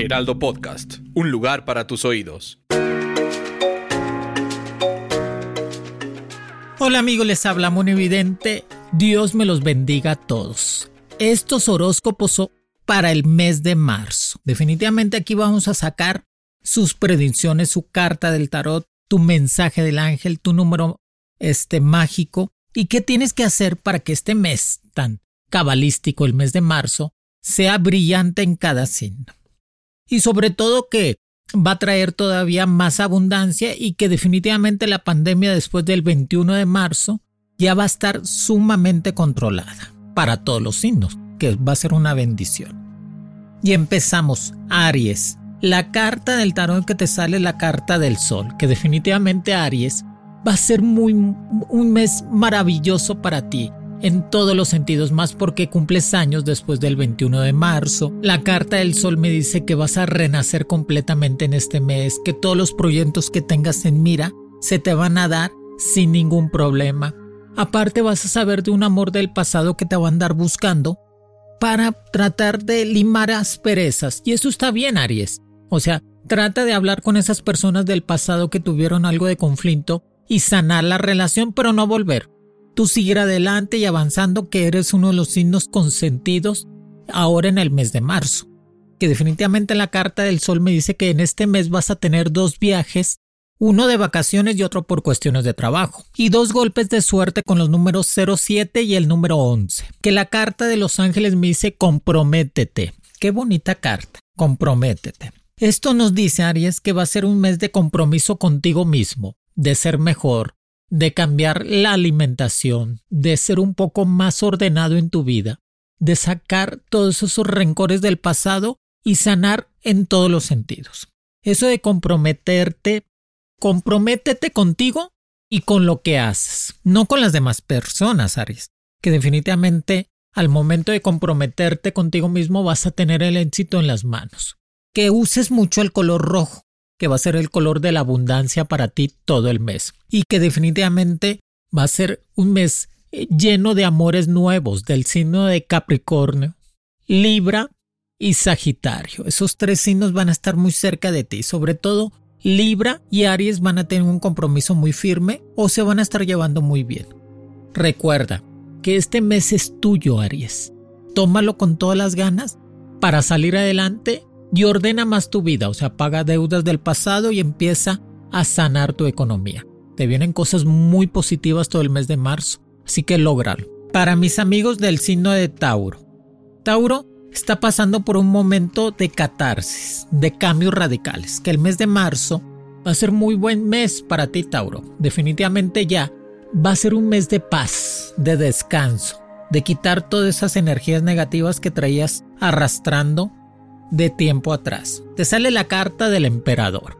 Heraldo Podcast, un lugar para tus oídos. Hola amigos, les habla Evidente. Dios me los bendiga a todos. Estos horóscopos para el mes de marzo. Definitivamente aquí vamos a sacar sus predicciones, su carta del tarot, tu mensaje del ángel, tu número este mágico y qué tienes que hacer para que este mes tan cabalístico, el mes de marzo, sea brillante en cada signo. Y sobre todo que va a traer todavía más abundancia y que definitivamente la pandemia después del 21 de marzo ya va a estar sumamente controlada para todos los signos, que va a ser una bendición. Y empezamos, Aries. La carta del tarot que te sale la carta del sol, que definitivamente Aries va a ser muy un mes maravilloso para ti en todos los sentidos, más porque cumples años después del 21 de marzo. La carta del sol me dice que vas a renacer completamente en este mes, que todos los proyectos que tengas en mira se te van a dar sin ningún problema. Aparte vas a saber de un amor del pasado que te va a andar buscando para tratar de limar asperezas. Y eso está bien, Aries. O sea, trata de hablar con esas personas del pasado que tuvieron algo de conflicto y sanar la relación, pero no volver. Tú seguir adelante y avanzando que eres uno de los signos consentidos ahora en el mes de marzo. Que definitivamente la carta del sol me dice que en este mes vas a tener dos viajes uno de vacaciones y otro por cuestiones de trabajo, y dos golpes de suerte con los números 07 y el número 11. Que la carta de los ángeles me dice comprométete. Qué bonita carta, comprométete. Esto nos dice Aries que va a ser un mes de compromiso contigo mismo, de ser mejor, de cambiar la alimentación, de ser un poco más ordenado en tu vida, de sacar todos esos rencores del pasado y sanar en todos los sentidos. Eso de comprometerte comprométete contigo y con lo que haces, no con las demás personas, Aries, que definitivamente al momento de comprometerte contigo mismo vas a tener el éxito en las manos. Que uses mucho el color rojo, que va a ser el color de la abundancia para ti todo el mes. Y que definitivamente va a ser un mes eh, lleno de amores nuevos del signo de Capricornio, Libra y Sagitario. Esos tres signos van a estar muy cerca de ti, sobre todo Libra y Aries van a tener un compromiso muy firme o se van a estar llevando muy bien. Recuerda que este mes es tuyo, Aries. Tómalo con todas las ganas para salir adelante y ordena más tu vida, o sea, paga deudas del pasado y empieza a sanar tu economía. Te vienen cosas muy positivas todo el mes de marzo, así que lógralo. Para mis amigos del signo de Tauro. Tauro, está pasando por un momento de catarsis, de cambios radicales, que el mes de marzo va a ser muy buen mes para ti, Tauro. Definitivamente ya va a ser un mes de paz, de descanso, de quitar todas esas energías negativas que traías arrastrando de tiempo atrás. Te sale la carta del emperador,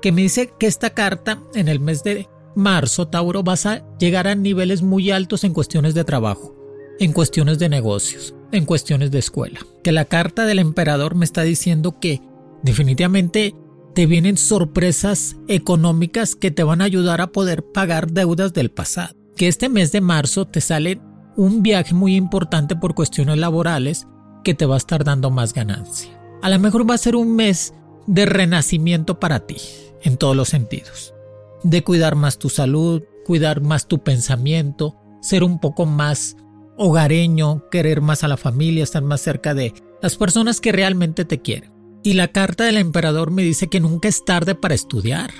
que me dice que esta carta en el mes de marzo, Tauro, vas a llegar a niveles muy altos en cuestiones de trabajo, en cuestiones de negocios en cuestiones de escuela. Que la carta del emperador me está diciendo que definitivamente te vienen sorpresas económicas que te van a ayudar a poder pagar deudas del pasado. Que este mes de marzo te sale un viaje muy importante por cuestiones laborales que te va a estar dando más ganancia. A lo mejor va a ser un mes de renacimiento para ti, en todos los sentidos. De cuidar más tu salud, cuidar más tu pensamiento, ser un poco más hogareño, querer más a la familia, estar más cerca de las personas que realmente te quieren. Y la carta del emperador me dice que nunca es tarde para estudiar,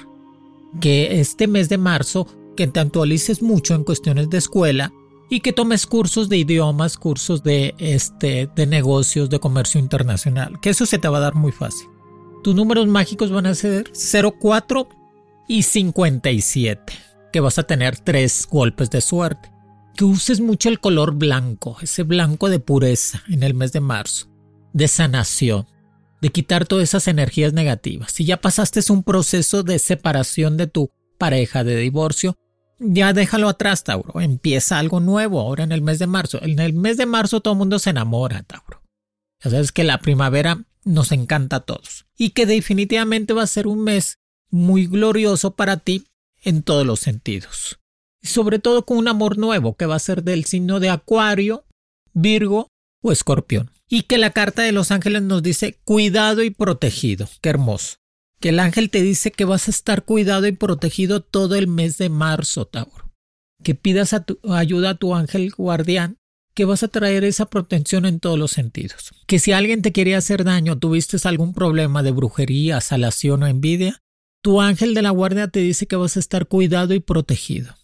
que este mes de marzo que te actualices mucho en cuestiones de escuela y que tomes cursos de idiomas, cursos de este de negocios, de comercio internacional, que eso se te va a dar muy fácil. Tus números mágicos van a ser 04 y 57, que vas a tener tres golpes de suerte que uses mucho el color blanco, ese blanco de pureza en el mes de marzo, de sanación, de quitar todas esas energías negativas. Si ya pasaste un proceso de separación de tu pareja, de divorcio, ya déjalo atrás, Tauro. Empieza algo nuevo ahora en el mes de marzo. En el mes de marzo todo el mundo se enamora, Tauro. Ya sabes que la primavera nos encanta a todos y que definitivamente va a ser un mes muy glorioso para ti en todos los sentidos. Sobre todo con un amor nuevo que va a ser del signo de Acuario, Virgo o Escorpión. Y que la carta de los ángeles nos dice cuidado y protegido. Qué hermoso. Que el ángel te dice que vas a estar cuidado y protegido todo el mes de marzo, Tauro. Que pidas ayuda a tu ángel guardián que vas a traer esa protección en todos los sentidos. Que si alguien te quería hacer daño, tuviste algún problema de brujería, salación o envidia, tu ángel de la guardia te dice que vas a estar cuidado y protegido.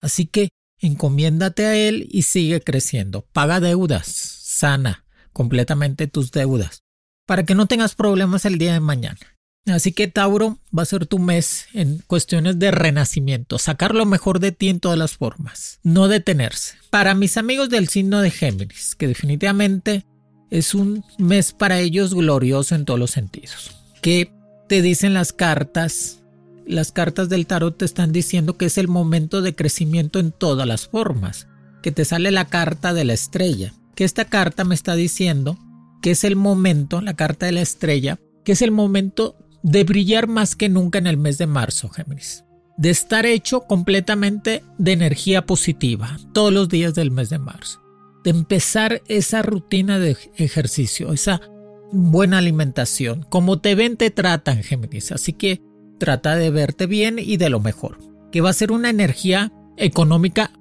Así que encomiéndate a él y sigue creciendo. Paga deudas, sana completamente tus deudas, para que no tengas problemas el día de mañana. Así que Tauro va a ser tu mes en cuestiones de renacimiento, sacar lo mejor de ti en todas las formas, no detenerse. Para mis amigos del signo de Géminis, que definitivamente es un mes para ellos glorioso en todos los sentidos, que te dicen las cartas, las cartas del tarot te están diciendo que es el momento de crecimiento en todas las formas, que te sale la carta de la estrella, que esta carta me está diciendo que es el momento, la carta de la estrella, que es el momento de brillar más que nunca en el mes de marzo, Géminis. De estar hecho completamente de energía positiva todos los días del mes de marzo. De empezar esa rutina de ejercicio, esa buena alimentación. Como te ven, te tratan, Géminis. Así que trata de verte bien y de lo mejor. Que va a ser una energía económica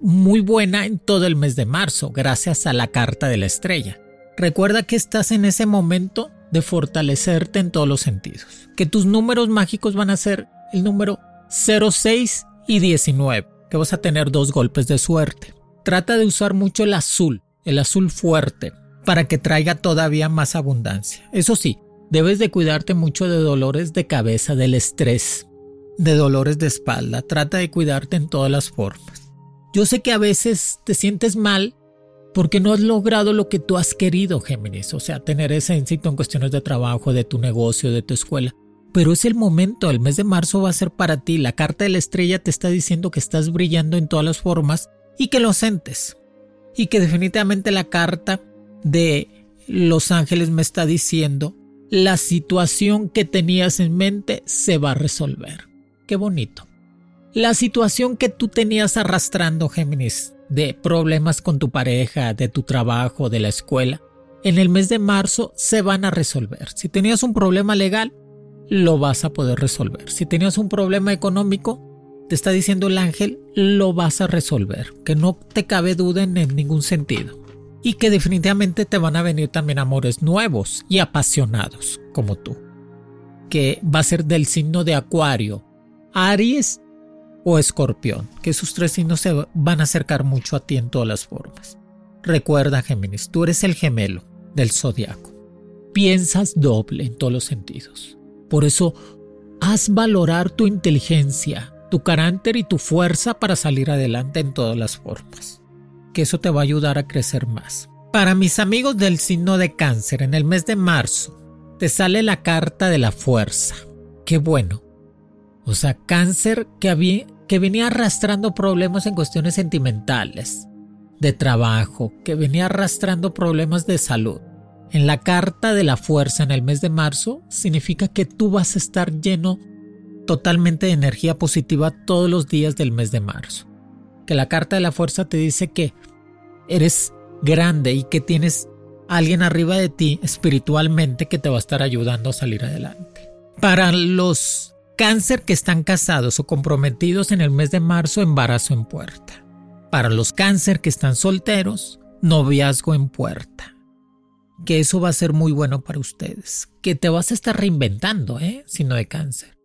muy buena en todo el mes de marzo, gracias a la carta de la estrella. Recuerda que estás en ese momento de fortalecerte en todos los sentidos. Que tus números mágicos van a ser el número 06 y 19, que vas a tener dos golpes de suerte. Trata de usar mucho el azul, el azul fuerte, para que traiga todavía más abundancia. Eso sí, debes de cuidarte mucho de dolores de cabeza, del estrés, de dolores de espalda. Trata de cuidarte en todas las formas. Yo sé que a veces te sientes mal porque no has logrado lo que tú has querido, Géminis, o sea, tener ese éxito en cuestiones de trabajo, de tu negocio, de tu escuela. Pero es el momento, el mes de marzo va a ser para ti. La carta de la estrella te está diciendo que estás brillando en todas las formas y que lo sientes. Y que definitivamente la carta de los ángeles me está diciendo la situación que tenías en mente se va a resolver. Qué bonito. La situación que tú tenías arrastrando, Géminis, de problemas con tu pareja, de tu trabajo, de la escuela, en el mes de marzo se van a resolver. Si tenías un problema legal, lo vas a poder resolver. Si tenías un problema económico, te está diciendo el ángel, lo vas a resolver. Que no te cabe duda en ningún sentido. Y que definitivamente te van a venir también amores nuevos y apasionados, como tú. Que va a ser del signo de Acuario, Aries o escorpión, que esos tres signos se van a acercar mucho a ti en todas las formas. Recuerda, Géminis, tú eres el gemelo del zodiaco. Piensas doble en todos los sentidos. Por eso, haz valorar tu inteligencia, tu carácter y tu fuerza para salir adelante en todas las formas. Que eso te va a ayudar a crecer más. Para mis amigos del signo de cáncer, en el mes de marzo, te sale la carta de la fuerza. Qué bueno, o sea, cáncer que, había, que venía arrastrando problemas en cuestiones sentimentales, de trabajo, que venía arrastrando problemas de salud. En la carta de la fuerza en el mes de marzo significa que tú vas a estar lleno totalmente de energía positiva todos los días del mes de marzo. Que la carta de la fuerza te dice que eres grande y que tienes alguien arriba de ti espiritualmente que te va a estar ayudando a salir adelante. Para los cáncer que están casados o comprometidos en el mes de marzo, embarazo en puerta. Para los cáncer que están solteros, noviazgo en puerta. Que eso va a ser muy bueno para ustedes. Que te vas a estar reinventando, ¿eh? Si no de cáncer.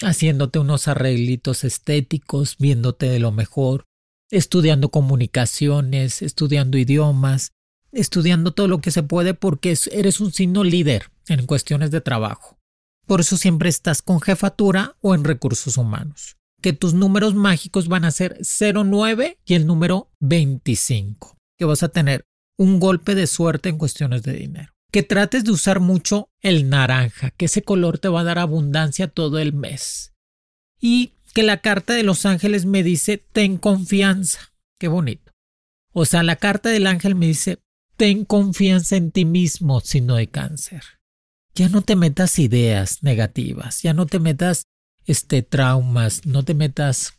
Haciéndote unos arreglitos estéticos, viéndote de lo mejor, estudiando comunicaciones, estudiando idiomas, estudiando todo lo que se puede porque eres un signo líder en cuestiones de trabajo. Por eso siempre estás con jefatura o en recursos humanos. que tus números mágicos van a ser 09 y el número 25, que vas a tener un golpe de suerte en cuestiones de dinero. Que trates de usar mucho el naranja, que ese color te va a dar abundancia todo el mes. Y que la carta de los ángeles me dice, ten confianza. Qué bonito. O sea, la carta del ángel me dice, ten confianza en ti mismo, no de cáncer. Ya no te metas ideas negativas, ya no te metas este traumas, no te metas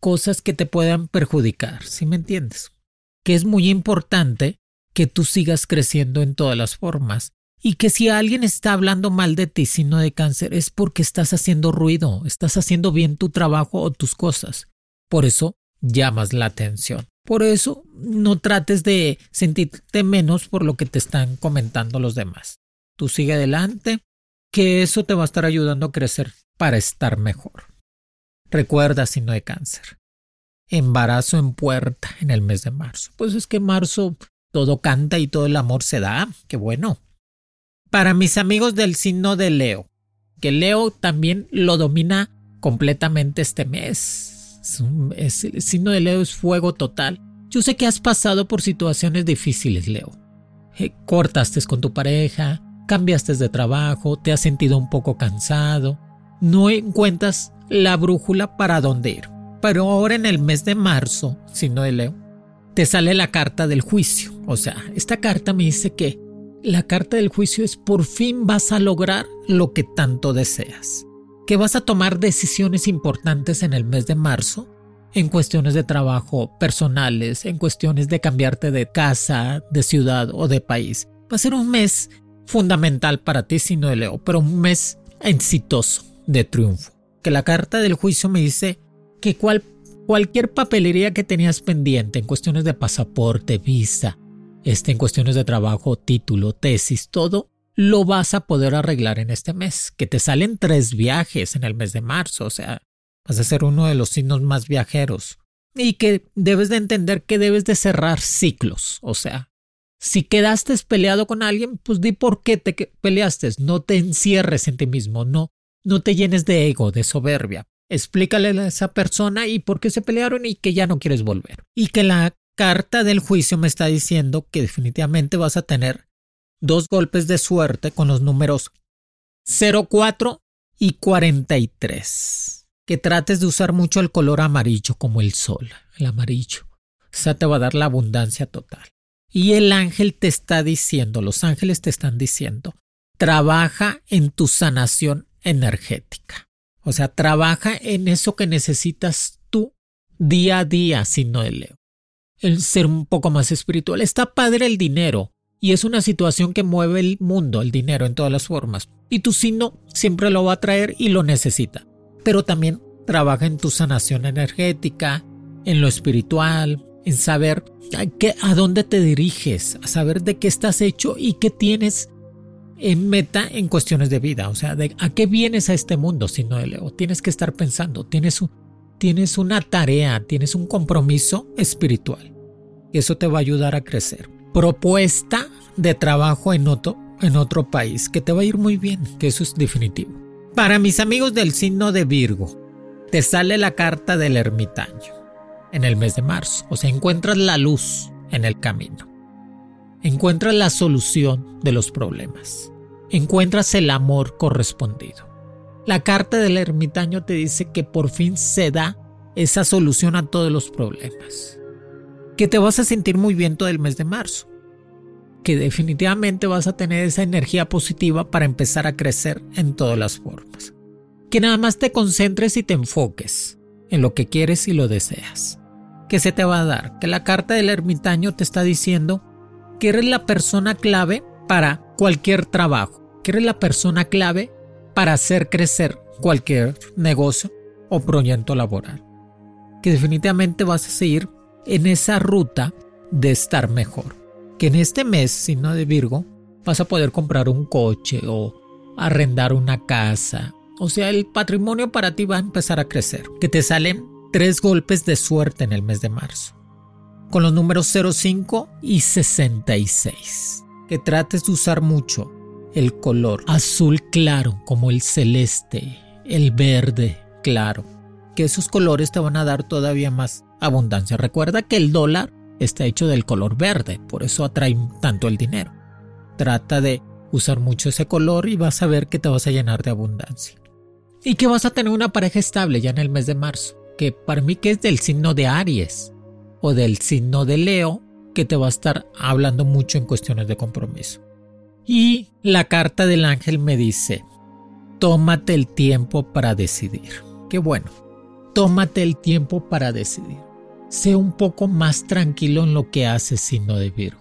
cosas que te puedan perjudicar, ¿sí me entiendes? Que es muy importante que tú sigas creciendo en todas las formas y que si alguien está hablando mal de ti, sino de cáncer, es porque estás haciendo ruido, estás haciendo bien tu trabajo o tus cosas. Por eso llamas la atención. Por eso no trates de sentirte menos por lo que te están comentando los demás. Tú sigue adelante, que eso te va a estar ayudando a crecer para estar mejor. Recuerda si no hay cáncer. Embarazo en puerta en el mes de marzo. Pues es que marzo todo canta y todo el amor se da. Qué bueno. Para mis amigos del signo de Leo, que Leo también lo domina completamente este mes. el signo de Leo es fuego total. Yo sé que has pasado por situaciones difíciles, Leo. Eh, cortaste con tu pareja, cambiaste de trabajo, te has sentido un poco cansado, no encuentras la brújula para dónde ir. Pero ahora en el mes de marzo, si no de Leo, te sale la carta del juicio. O sea, esta carta me dice que la carta del juicio es por fin vas a lograr lo que tanto deseas. Que vas a tomar decisiones importantes en el mes de marzo en cuestiones de trabajo personales, en cuestiones de cambiarte de casa, de ciudad o de país. Va a ser un mes fundamental para ti, si no de Leo, pero un mes exitoso de triunfo. Que la carta del juicio me dice que cualquier papelería que tenías pendiente en cuestiones de pasaporte, visa, este, en cuestiones de trabajo, título, tesis, todo, lo vas a poder arreglar en este mes. Que te salen tres viajes en el mes de marzo, o sea, vas a ser uno de los signos más viajeros. Y que debes de entender que debes de cerrar ciclos, o sea, si quedaste peleado con alguien, pues di por qué te peleaste. No te encierres en ti mismo, no, no te llenes de ego, de soberbia. Explícale a esa persona y por qué se pelearon y que ya no quieres volver. Y que la carta del juicio me está diciendo que definitivamente vas a tener dos golpes de suerte con los números 04 y 43. Que trates de usar mucho el color amarillo como el sol, el amarillo. O sea, te va a dar la abundancia total. Y el ángel te está diciendo, los ángeles te están diciendo, trabaja en tu sanación energética. O sea, trabaja en eso que necesitas tú día a día, no el Leo. El ser un poco más espiritual. Está padre el dinero y es una situación que mueve el mundo, el dinero en todas las formas. Y tu signo siempre lo va a traer y lo necesita. Pero también trabaja en tu sanación energética, en lo espiritual, en saber a, qué, a dónde te diriges, a saber de qué estás hecho y qué tienes en meta en cuestiones de vida, o sea, de a qué vienes a este mundo, si no Leo. Tienes que estar pensando, tienes, tienes una tarea, tienes un compromiso espiritual. Eso te va a ayudar a crecer. Propuesta de trabajo en otro, en otro país, que te va a ir muy bien, que eso es definitivo. Para mis amigos del signo de Virgo, te sale la carta del ermitaño en el mes de marzo, o sea, encuentras la luz en el camino. Encuentras la solución de los problemas. Encuentras el amor correspondido. La carta del ermitaño te dice que por fin se da esa solución a todos los problemas. Que te vas a sentir muy bien todo el mes de marzo. Que definitivamente vas a tener esa energía positiva para empezar a crecer en todas las formas. Que nada más te concentres y te enfoques en lo que quieres y lo deseas. Que se te va a dar. Que la carta del ermitaño te está diciendo que eres la persona clave para cualquier trabajo, que eres la persona clave para hacer crecer cualquier negocio o proyecto laboral. Que definitivamente vas a seguir en esa ruta de estar mejor. Que en este mes, si no de Virgo, vas a poder comprar un coche o arrendar una casa. O sea, el patrimonio para ti va a empezar a crecer. Que te salen tres golpes de suerte en el mes de marzo con los números 05 y 66. Que trates de usar mucho el color azul claro como el celeste, el verde claro que esos colores te van a dar todavía más abundancia. Recuerda que el dólar está hecho del color verde, por eso atrae tanto el dinero. Trata de usar mucho ese color y vas a ver que te vas a llenar de abundancia. Y que vas a tener una pareja estable ya en el mes de marzo, que para mí que es del signo de Aries o del signo de Leo, que te va a estar hablando mucho en cuestiones de compromiso. Y la carta del ángel me dice, tómate el tiempo para decidir. Qué bueno, tómate el tiempo para decidir. Sé un poco más tranquilo en lo que haces, signo de Virgo.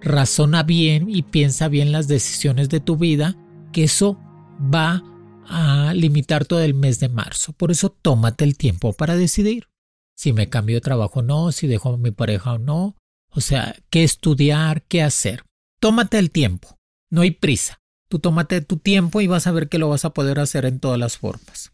Razona bien y piensa bien las decisiones de tu vida, que eso va a limitar todo el mes de marzo. Por eso tómate el tiempo para decidir. Si me cambio de trabajo o no, si dejo a mi pareja o no. O sea, qué estudiar, qué hacer. Tómate el tiempo. No hay prisa. Tú tómate tu tiempo y vas a ver que lo vas a poder hacer en todas las formas.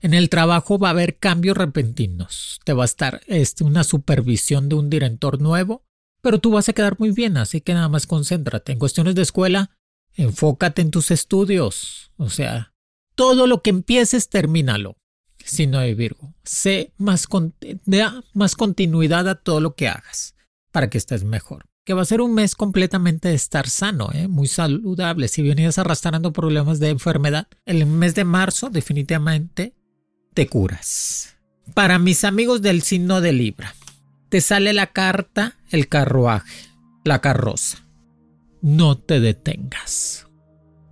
En el trabajo va a haber cambios repentinos. Te va a estar este, una supervisión de un director nuevo, pero tú vas a quedar muy bien, así que nada más concéntrate. En cuestiones de escuela, enfócate en tus estudios. O sea, todo lo que empieces, termínalo. Si no hay Virgo, sé más, más continuidad a todo lo que hagas para que estés mejor. Que va a ser un mes completamente de estar sano, ¿eh? muy saludable. Si venías arrastrando problemas de enfermedad, el mes de marzo definitivamente te curas. Para mis amigos del signo de Libra, te sale la carta, el carruaje, la carroza. No te detengas.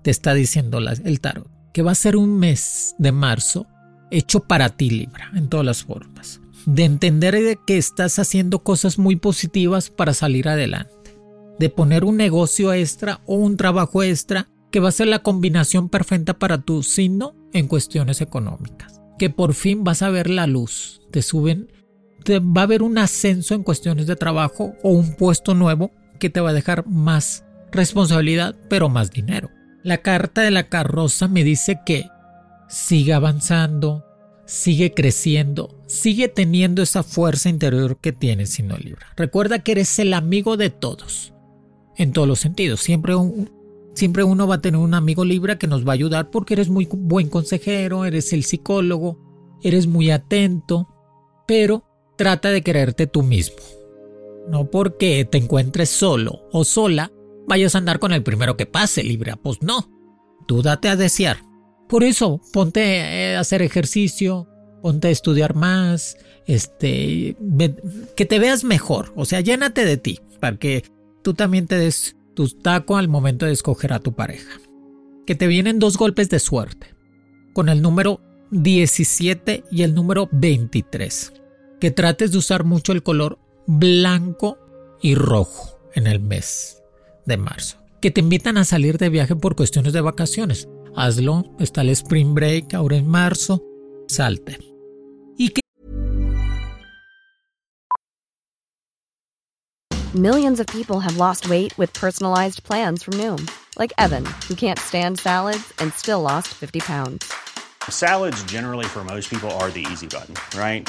Te está diciendo el tarot que va a ser un mes de marzo hecho para ti, Libra, en todas las formas. De entender de que estás haciendo cosas muy positivas para salir adelante. De poner un negocio extra o un trabajo extra que va a ser la combinación perfecta para tu signo en cuestiones económicas que por fin vas a ver la luz. Te suben, va a haber un ascenso en cuestiones de trabajo o un puesto nuevo que te va a dejar más responsabilidad, pero más dinero. La carta de la carroza me dice que sigue avanzando, sigue creciendo, sigue teniendo esa fuerza interior que tienes, sino Libra. Recuerda que eres el amigo de todos, en todos los sentidos. Siempre Siempre uno va a tener un amigo Libra que nos va a ayudar porque eres muy buen consejero, eres el psicólogo, eres muy atento, pero trata de quererte tú mismo. No porque te encuentres solo o sola, vayas a andar con el primero que pase, Libra, pues no. Tú date a desear. Por eso, ponte a hacer ejercicio, ponte a estudiar más, este, que te veas mejor, o sea, llénate de ti, para que tú también te des tu taco al momento de escoger a tu pareja. Que te vienen dos golpes de suerte, con el número 17 y el número 23. Que trates de usar mucho el color blanco y rojo en el mes de marzo. Que te invitan a salir de viaje por cuestiones de vacaciones. Hazlo, está el spring break ahora en marzo, salte. Millions of people have lost weight with personalized plans from Noom, like Evan, who can't stand salads and still lost 50 pounds. Salads, generally, for most people, are the easy button, right?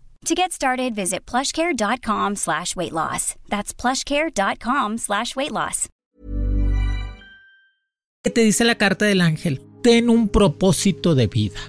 To get started, visit plushcare.com slash weight loss. That's plushcare.com slash weight loss. ¿Qué te dice la carta del ángel? Ten un propósito de vida.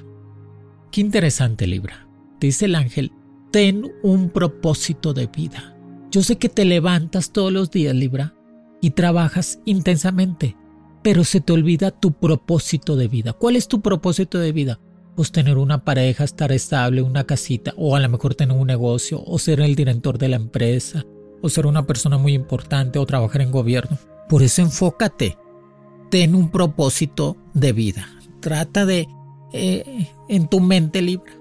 Qué interesante, Libra. Te dice el ángel, ten un propósito de vida. Yo sé que te levantas todos los días, Libra, y trabajas intensamente, pero se te olvida tu propósito de vida. ¿Cuál es tu propósito de vida? Pues tener una pareja, estar estable, una casita, o a lo mejor tener un negocio, o ser el director de la empresa, o ser una persona muy importante, o trabajar en gobierno. Por eso enfócate, ten un propósito de vida. Trata de, eh, en tu mente libre,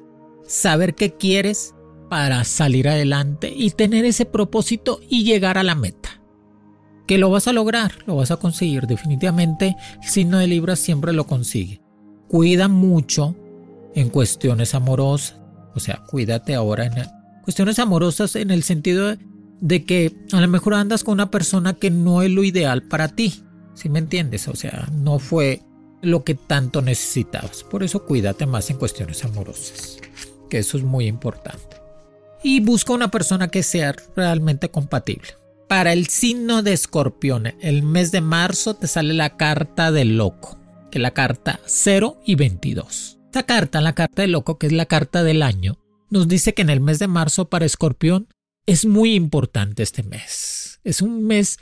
saber qué quieres para salir adelante y tener ese propósito y llegar a la meta que lo vas a lograr, lo vas a conseguir. Definitivamente el signo de Libra siempre lo consigue. Cuida mucho en cuestiones amorosas. O sea, cuídate ahora en cuestiones amorosas en el sentido de, que a lo mejor andas con una persona que no es lo ideal para ti. ¿Sí me entiendes? O sea, no fue lo que tanto necesitabas. Por eso cuídate más en cuestiones amorosas. Que eso es muy importante. Y busca una persona que sea realmente compatible. Para el signo de escorpión, el mes de marzo te sale la carta del loco, que es la carta 0 y 22. Esta carta, la carta del loco, que es la carta del año, nos dice que en el mes de marzo para escorpión es muy importante este mes. Es un mes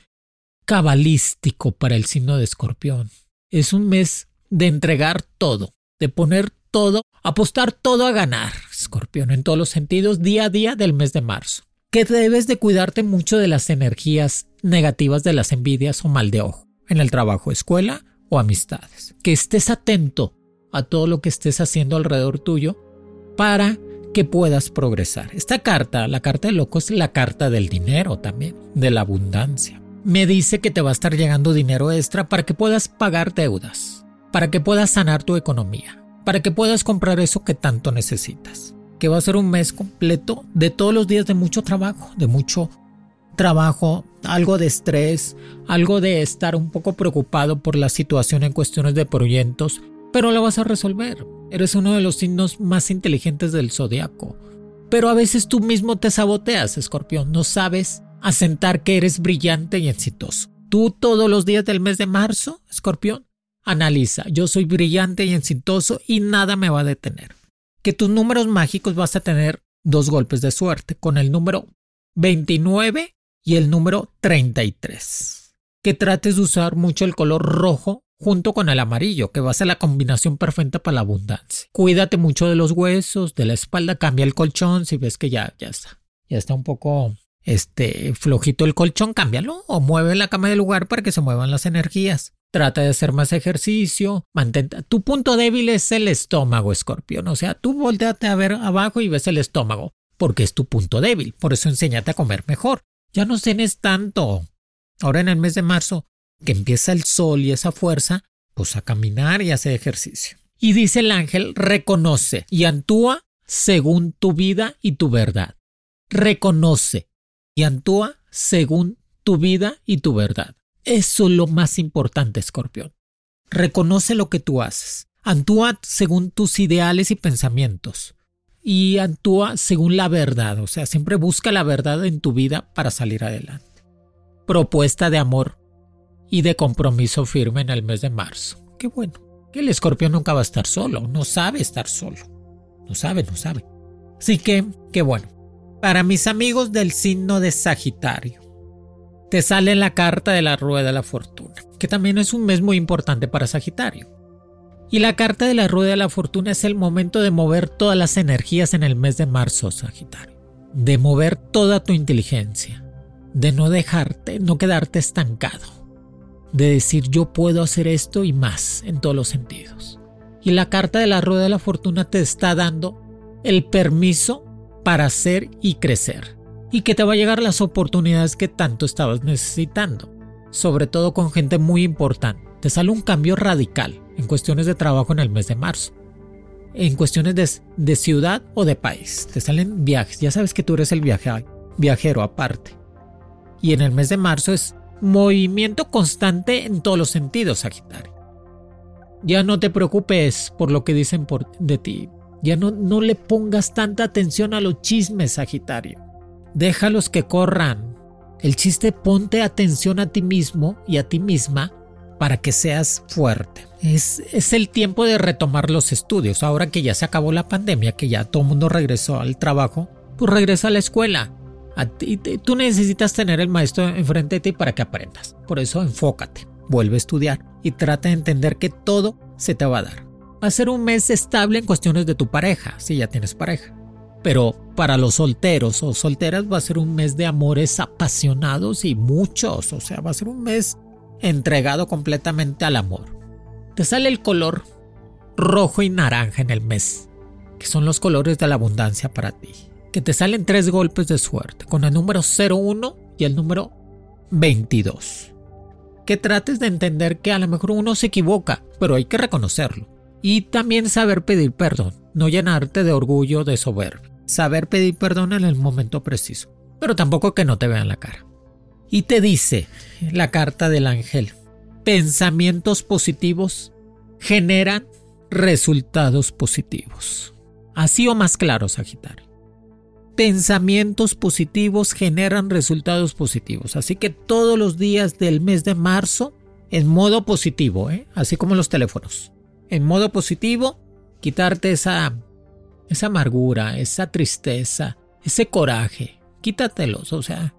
cabalístico para el signo de escorpión. Es un mes de entregar todo, de poner todo, apostar todo a ganar, escorpión, en todos los sentidos, día a día del mes de marzo que debes de cuidarte mucho de las energías negativas de las envidias o mal de ojo en el trabajo, escuela o amistades. Que estés atento a todo lo que estés haciendo alrededor tuyo para que puedas progresar. Esta carta, la carta de loco, es la carta del dinero también, de la abundancia. Me dice que te va a estar llegando dinero extra para que puedas pagar deudas, para que puedas sanar tu economía, para que puedas comprar eso que tanto necesitas que va a ser un mes completo de todos los días de mucho trabajo, de mucho trabajo, algo de estrés, algo de estar un poco preocupado por la situación en cuestiones de proyectos, pero lo vas a resolver. Eres uno de los signos más inteligentes del zodiaco. Pero a veces tú mismo te saboteas, escorpión, no sabes asentar que eres brillante y exitoso. Tú todos los días del mes de marzo, escorpión, analiza, yo soy brillante y exitoso y nada me va a detener que tus números mágicos vas a tener dos golpes de suerte con el número 29 y el número 33. Que trates de usar mucho el color rojo junto con el amarillo, que va a ser la combinación perfecta para la abundancia. Cuídate mucho de los huesos, de la espalda, cambia el colchón si ves que ya, ya está. Ya está un poco este flojito el colchón, cámbialo o mueve la cama del lugar para que se muevan las energías. Trata de hacer más ejercicio, mantén... Tu punto débil es el estómago, escorpión. O sea, tú volteate a ver abajo y ves el estómago, porque es tu punto débil. Por eso enséñate a comer mejor. Ya no cenes tanto. Ahora en el mes de marzo, que empieza el sol y esa fuerza, pues a caminar y hacer ejercicio. Y dice el ángel, reconoce y actúa según tu vida y tu verdad. Reconoce y actúa según tu vida y tu verdad. Eso es lo más importante, escorpión. Reconoce lo que tú haces. Actúa según tus ideales y pensamientos. Y actúa según la verdad. O sea, siempre busca la verdad en tu vida para salir adelante. Propuesta de amor y de compromiso firme en el mes de marzo. Qué bueno. Que el escorpión nunca va a estar solo. No sabe estar solo. No sabe, no sabe. Así que, qué bueno. Para mis amigos del signo de Sagitario te sale la carta de la rueda de la fortuna, que también es un mes muy importante para Sagitario. Y la carta de la rueda de la fortuna es el momento de mover todas las energías en el mes de marzo, Sagitario. De mover toda tu inteligencia. De no dejarte, no quedarte estancado. De decir yo puedo hacer esto y más en todos los sentidos. Y la carta de la rueda de la fortuna te está dando el permiso para hacer y crecer y que te va a llegar las oportunidades que tanto estabas necesitando, sobre todo con gente muy importante. Te sale un cambio radical en cuestiones de trabajo en el mes de marzo, en cuestiones de, ciudad o de país. Te salen viajes, ya sabes que tú eres el viajero aparte. Y en el mes de marzo es movimiento constante en todos los sentidos, Sagitario. Ya no te preocupes por lo que dicen de ti. Ya no, no le pongas tanta atención a los chismes, Sagitario. Déjalos que corran. El chiste ponte atención a ti mismo y a ti misma para que seas fuerte. Es, es, el tiempo de retomar los estudios. Ahora que ya se acabó la pandemia, que ya todo el mundo regresó al trabajo, pues regresa a la escuela. Tú necesitas tener el maestro enfrente de ti para que aprendas. Por eso enfócate, vuelve a estudiar y trata de entender que todo se te va a dar. Va a ser un mes estable en cuestiones de tu pareja, si ya tienes pareja. Pero para los solteros o solteras va a ser un mes de amores apasionados y muchos. O sea, va a ser un mes entregado completamente al amor. Te sale el color rojo y naranja en el mes, que son los colores de la abundancia para ti. Que te salen tres golpes de suerte, con el número 01 y el número 22. Que trates de entender que a lo mejor uno se equivoca, pero hay que reconocerlo. Y también saber pedir perdón, no llenarte de orgullo de soberbia. Saber pedir perdón en el momento preciso, pero tampoco que no te vean la cara. Y te dice la carta del ángel, pensamientos positivos generan resultados positivos. Así o más claro, Sagitario. Pensamientos positivos generan resultados positivos. Así que todos los días del mes de marzo, en modo positivo, ¿eh? así como los teléfonos. En modo positivo, quitarte esa, esa amargura, esa tristeza, ese coraje. Quítatelos, o sea,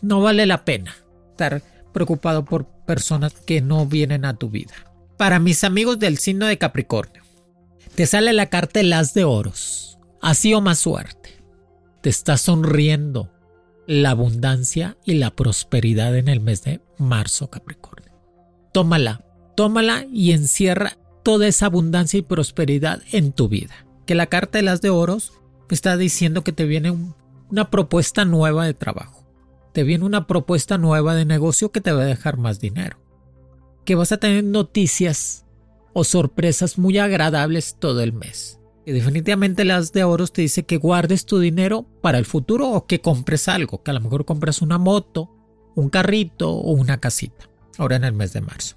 no vale la pena estar preocupado por personas que no vienen a tu vida. Para mis amigos del signo de Capricornio, te sale la carta de las de oros. Así o más suerte. Te está sonriendo la abundancia y la prosperidad en el mes de marzo, Capricornio. Tómala, tómala y encierra toda esa abundancia y prosperidad en tu vida. Que la carta de las de oros está diciendo que te viene una propuesta nueva de trabajo. Te viene una propuesta nueva de negocio que te va a dejar más dinero. Que vas a tener noticias o sorpresas muy agradables todo el mes. Y definitivamente las de oros te dice que guardes tu dinero para el futuro o que compres algo, que a lo mejor compres una moto, un carrito o una casita, ahora en el mes de marzo.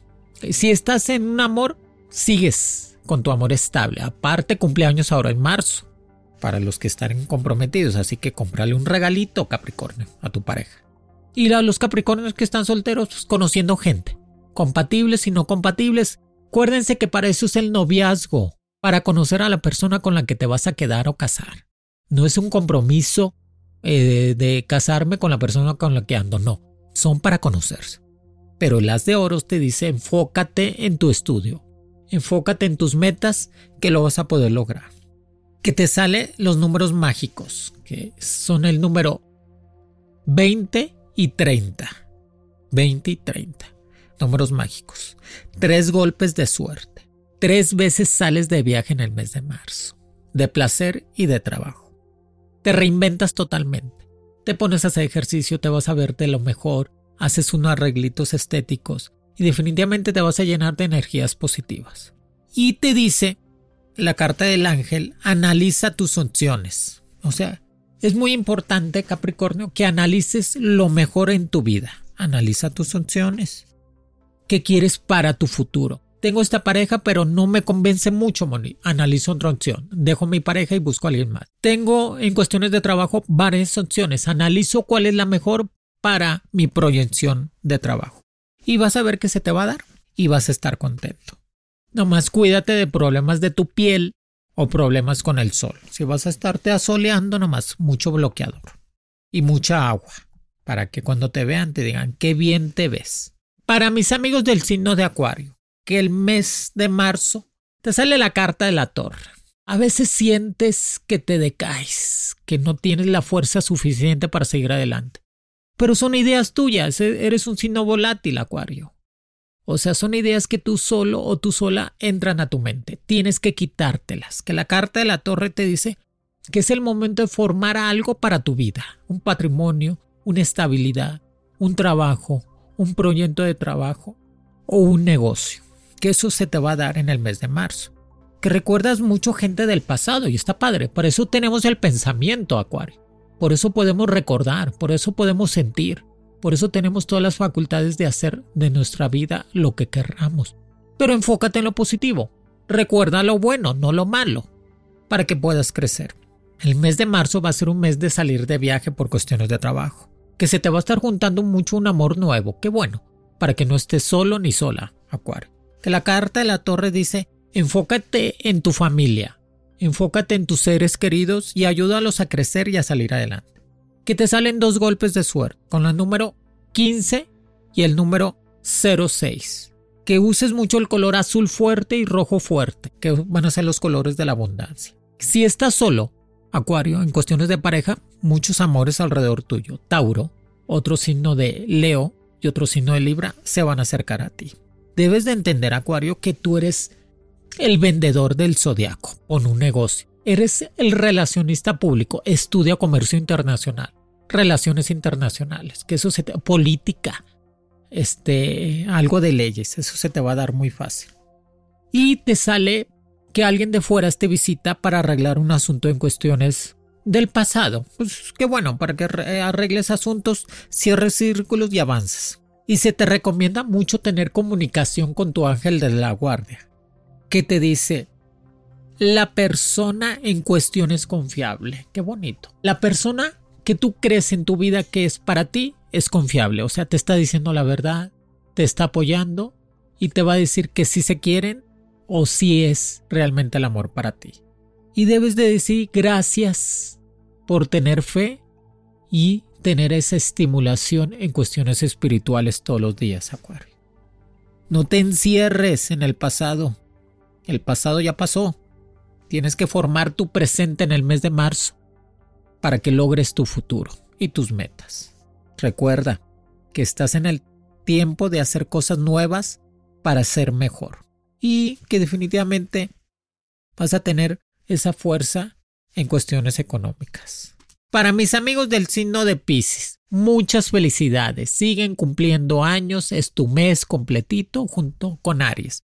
Si estás en un amor, sigues con tu amor estable. Aparte, cumpleaños ahora en marzo, para los que están comprometidos, así que cómprale un regalito, Capricornio, a tu pareja. Y a los Capricornios que están solteros, pues, conociendo gente, compatibles y no compatibles. Acuérdense que para eso es el noviazgo, para conocer a la persona con la que te vas a quedar o casar. No es un compromiso eh, de casarme con la persona con la que ando, no, son para conocerse. Pero las de oros te dice enfócate en tu estudio, Enfócate en tus metas que lo vas a poder lograr. Que te sale los números mágicos, que son el número 20 y 30. 20 y 30. Números mágicos. Tres golpes de suerte. Tres veces sales de viaje en el mes de marzo. De placer y de trabajo. Te reinventas totalmente. Te pones a hacer ejercicio, te vas a verte lo mejor, haces unos arreglitos estéticos, y definitivamente te vas a llenar de energías positivas. Y te dice la carta del ángel, analiza tus opciones. O sea, es muy importante, Capricornio, que analices lo mejor en tu vida. Analiza tus opciones. ¿Qué quieres para tu futuro? Tengo esta pareja, pero no me convence mucho, Moni. Analizo otra opción. Dejo mi pareja y busco a alguien más. Tengo en cuestiones de trabajo varias opciones. Analizo cuál es la mejor para mi proyección de trabajo y vas a ver que se te va a dar y vas a estar contento. Nomás cuídate de problemas de tu piel o problemas con el sol. Si vas a estarte asoleando, nomás mucho bloqueador y mucha agua para que cuando te vean te digan qué bien te ves. Para mis amigos del signo de Acuario, que el mes de marzo te sale la carta de la torre. A veces sientes que te decaes, que no tienes la fuerza suficiente para seguir adelante. Pero son ideas tuyas, e-, eres un signo volátil, Acuario. O sea, son ideas que tú solo o tú sola entran a tu mente. Tienes que quitártelas. Que la carta de la torre te dice que es el momento de formar algo para tu vida. Un patrimonio, una estabilidad, un trabajo, un proyecto de trabajo o un negocio. Que eso se te va a dar en el mes de marzo. Que recuerdas mucho gente del pasado y está padre. Por eso tenemos el pensamiento, Acuario. Por eso podemos recordar, por eso podemos sentir, por eso tenemos todas las facultades de hacer de nuestra vida lo que querramos. Pero enfócate en lo positivo. Recuerda lo bueno, no lo malo, para que puedas crecer. El mes de marzo va a ser un mes de salir de viaje por cuestiones de trabajo. Que se te va a estar juntando mucho un amor nuevo, qué bueno, para que no estés solo ni sola, Acuario. Que la carta de la torre dice, enfócate en tu familia, enfócate en tus seres queridos y ayúdalos a crecer y a salir adelante. Que te salen dos golpes de suerte, con el número 15 y el número 06. Que uses mucho el color azul fuerte y rojo fuerte, que van a ser los colores de la abundancia. Si estás solo, Acuario, en cuestiones de pareja, muchos amores alrededor tuyo. Tauro, otro signo de Leo y otro signo de Libra se van a acercar a ti. Debes de entender, Acuario, que tú eres el vendedor del zodiaco con un negocio. Eres el relacionista público, estudia comercio internacional, relaciones internacionales, que eso se te, política, este, algo de leyes, eso se te va a dar muy fácil. Y te sale que alguien de fuera te visita para arreglar un asunto en cuestiones del pasado. Pues qué bueno, para que arregles asuntos, cierres círculos y avances. Y se te recomienda mucho tener comunicación con tu ángel de la guardia, que te dice, la persona en cuestión es confiable. Qué bonito. La persona que tú crees en tu vida que es para ti es confiable. O sea, te está diciendo la verdad, te está apoyando y te va a decir que si se quieren o si es realmente el amor para ti. Y debes de decir gracias por tener fe y tener esa estimulación en cuestiones espirituales todos los días, Acuario. No te encierres en el pasado. El pasado ya pasó. Tienes que formar tu presente en el mes de marzo para que logres tu futuro y tus metas. Recuerda que estás en el tiempo de hacer cosas nuevas para ser mejor y que definitivamente vas a tener esa fuerza en cuestiones económicas. Para mis amigos del signo de Pisces, muchas felicidades. Siguen cumpliendo años, es tu mes completito junto con Aries.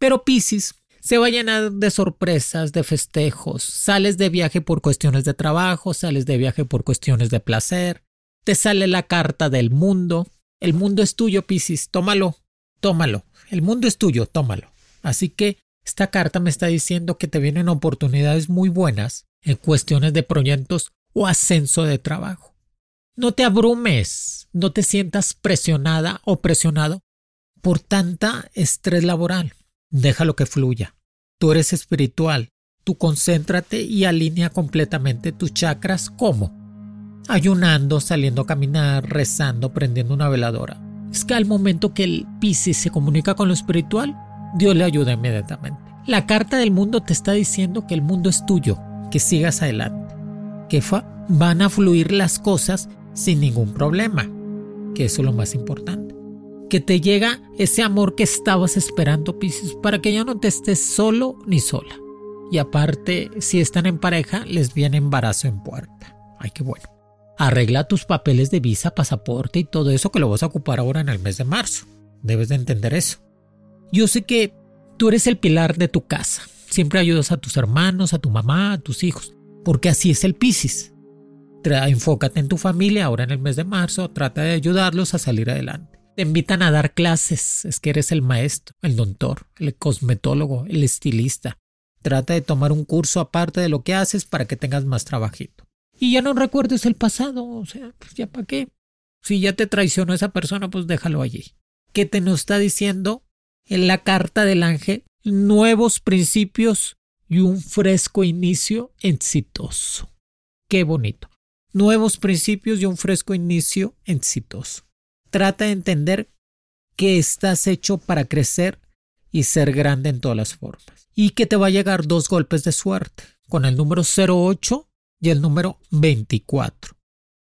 Pero Pisces se va a llenar de sorpresas, de festejos. Sales de viaje por cuestiones de trabajo, sales de viaje por cuestiones de placer. Te sale la carta del mundo. El mundo es tuyo, Pisces. Tómalo, tómalo. El mundo es tuyo, tómalo. Así que esta carta me está diciendo que te vienen oportunidades muy buenas en cuestiones de proyectos o ascenso de trabajo. No te abrumes, no te sientas presionada o presionado por tanta estrés laboral. Déjalo que fluya. Tú eres espiritual. Tú concéntrate y alinea completamente tus chakras. ¿Cómo? Ayunando, saliendo a caminar, rezando, prendiendo una veladora. Es que al momento que el Piscis se comunica con lo espiritual, Dios le ayuda inmediatamente. La carta del mundo te está diciendo que el mundo es tuyo, que sigas adelante, que van a fluir las cosas sin ningún problema, que eso es lo más importante. Que te llega ese amor que estabas esperando, Pisces, para que ya no te estés solo ni sola. Y aparte, si están en pareja, les viene embarazo en puerta. Ay, qué bueno. Arregla tus papeles de visa, pasaporte y todo eso que lo vas a ocupar ahora en el mes de marzo. Debes de entender eso. Yo sé que tú eres el pilar de tu casa. Siempre ayudas a tus hermanos, a tu mamá, a tus hijos, porque así es el Piscis. Enfócate en tu familia ahora en el mes de marzo, trata de ayudarlos a salir adelante. Te invitan a dar clases, es que eres el maestro, el doctor, el cosmetólogo, el estilista. Trata de tomar un curso aparte de lo que haces para que tengas más trabajito. Y ya no recuerdes el pasado, o sea, pues ya para qué. Si ya te traicionó esa persona, pues déjalo allí. ¿Qué te nos está diciendo? en la carta del ángel nuevos principios y un fresco inicio exitoso. Qué bonito. Nuevos principios y un fresco inicio exitoso. Trata de entender que estás hecho para crecer y ser grande en todas las formas. Y que te va a llegar dos golpes de suerte, con el número 08 y el número 24.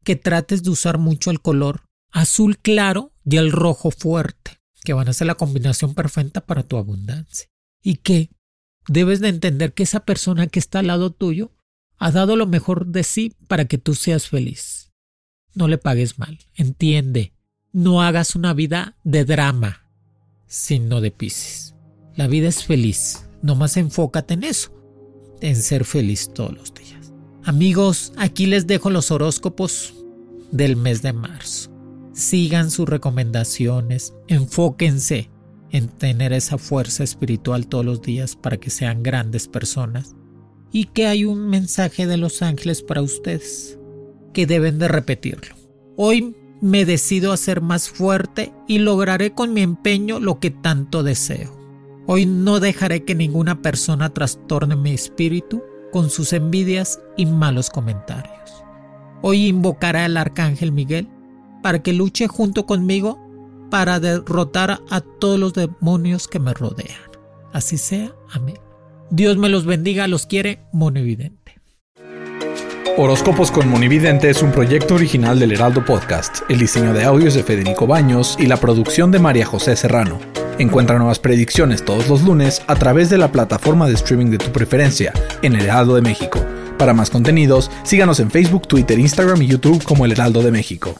Que trates de usar mucho el color azul claro y el rojo fuerte que van a ser la combinación perfecta para tu abundancia. Y que debes de entender que esa persona que está al lado tuyo ha dado lo mejor de sí para que tú seas feliz. No le pagues mal, entiende. No hagas una vida de drama, sino de Pisces. La vida es feliz, nomás enfócate en eso, en ser feliz todos los días. Amigos, aquí les dejo los horóscopos del mes de marzo sigan sus recomendaciones, enfóquense en tener esa fuerza espiritual todos los días para que sean grandes personas y que hay un mensaje de los ángeles para ustedes que deben de repetirlo. Hoy me decido a ser más fuerte y lograré con mi empeño lo que tanto deseo. Hoy no dejaré que ninguna persona trastorne mi espíritu con sus envidias y malos comentarios. Hoy invocaré al arcángel Miguel para que luche junto conmigo para derrotar a todos los demonios que me rodean. Así sea. Amén. Dios me los bendiga, los quiere Monividente. Horóscopos con Monividente es un proyecto original del Heraldo Podcast. El diseño de audios de Federico Baños y la producción de María José Serrano. Encuentra nuevas predicciones todos los lunes a través de la plataforma de streaming de tu preferencia en El Heraldo de México. Para más contenidos, síganos en Facebook, Twitter, Instagram y YouTube como El Heraldo de México.